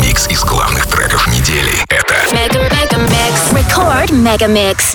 Микс из главных треков недели — это Мега Мега Микс.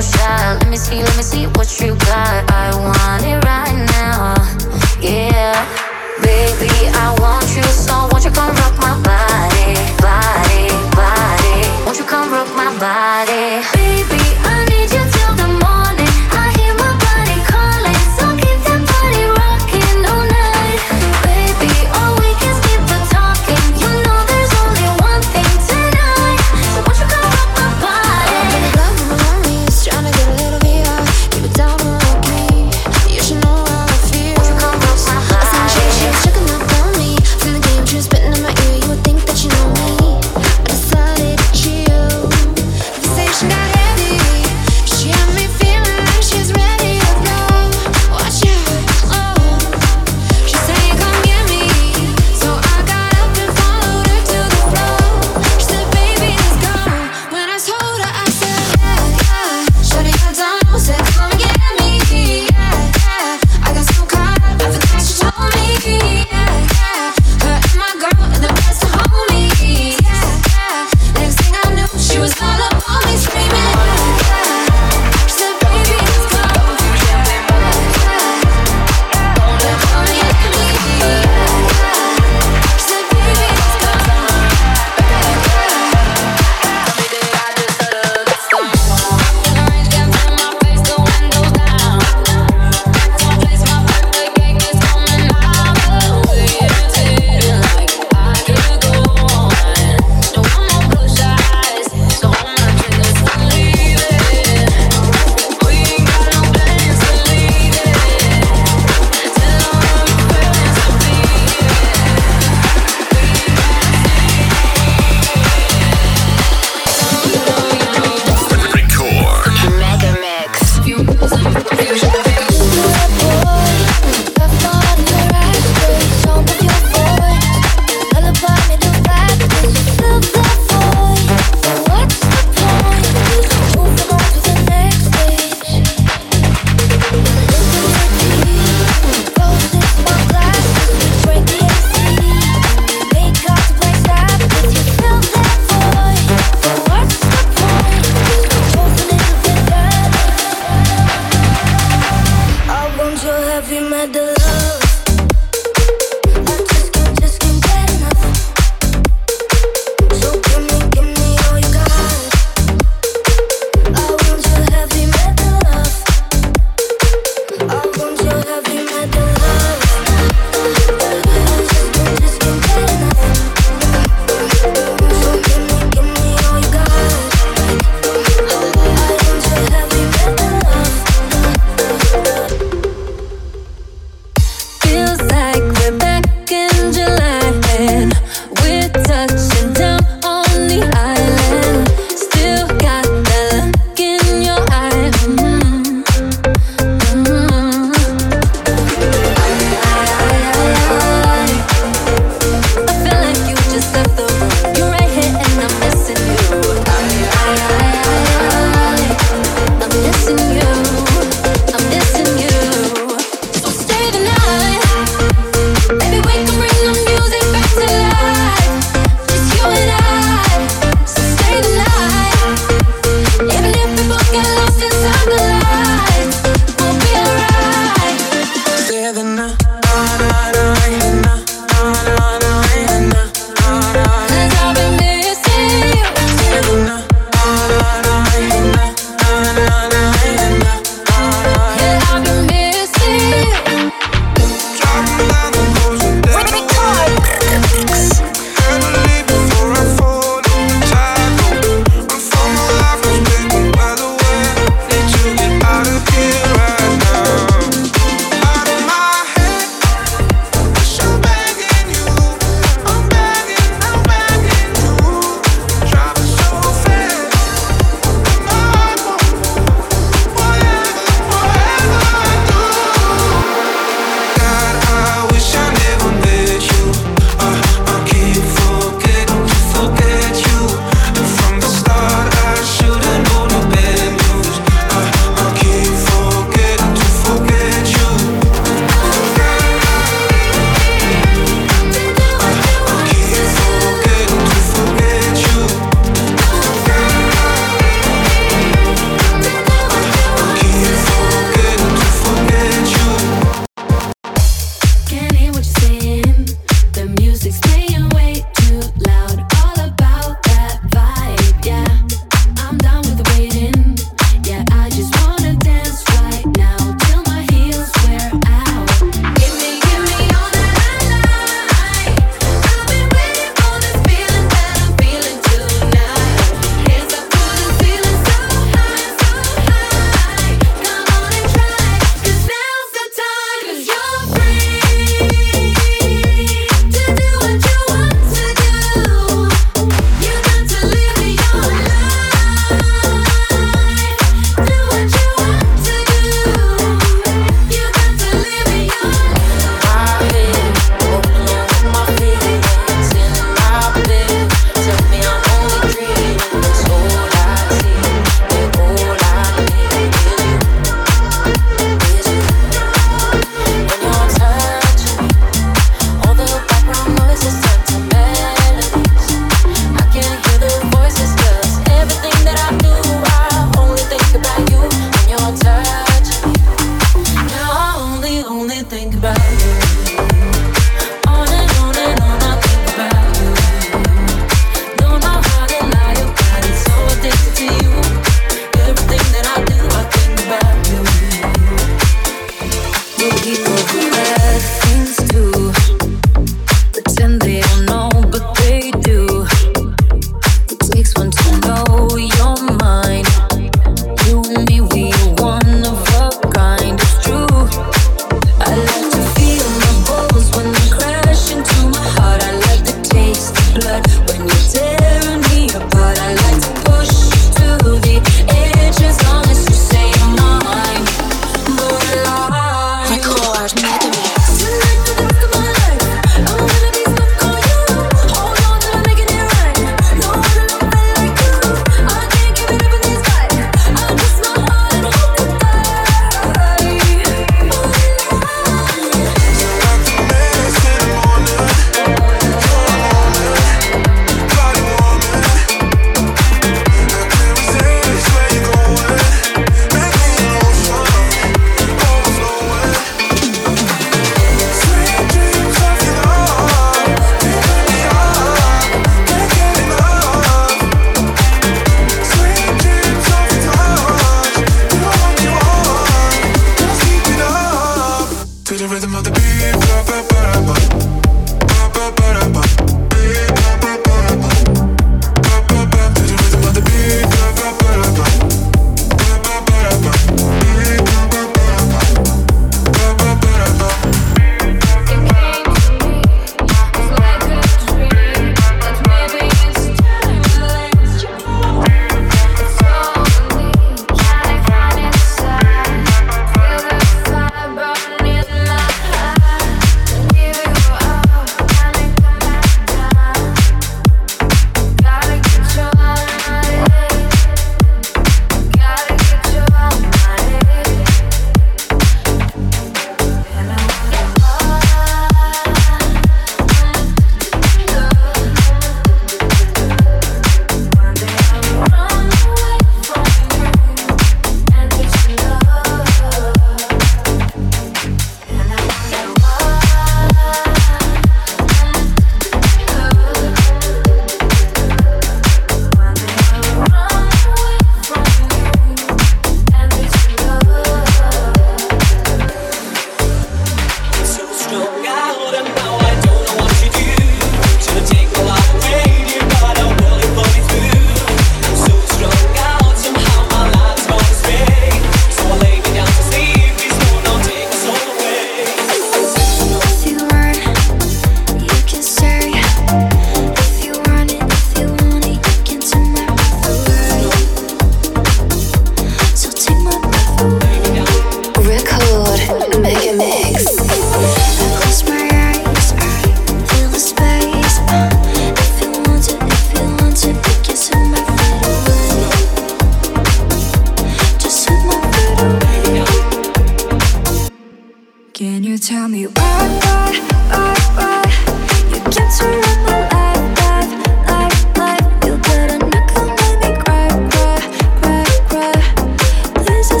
Let me see, let me see.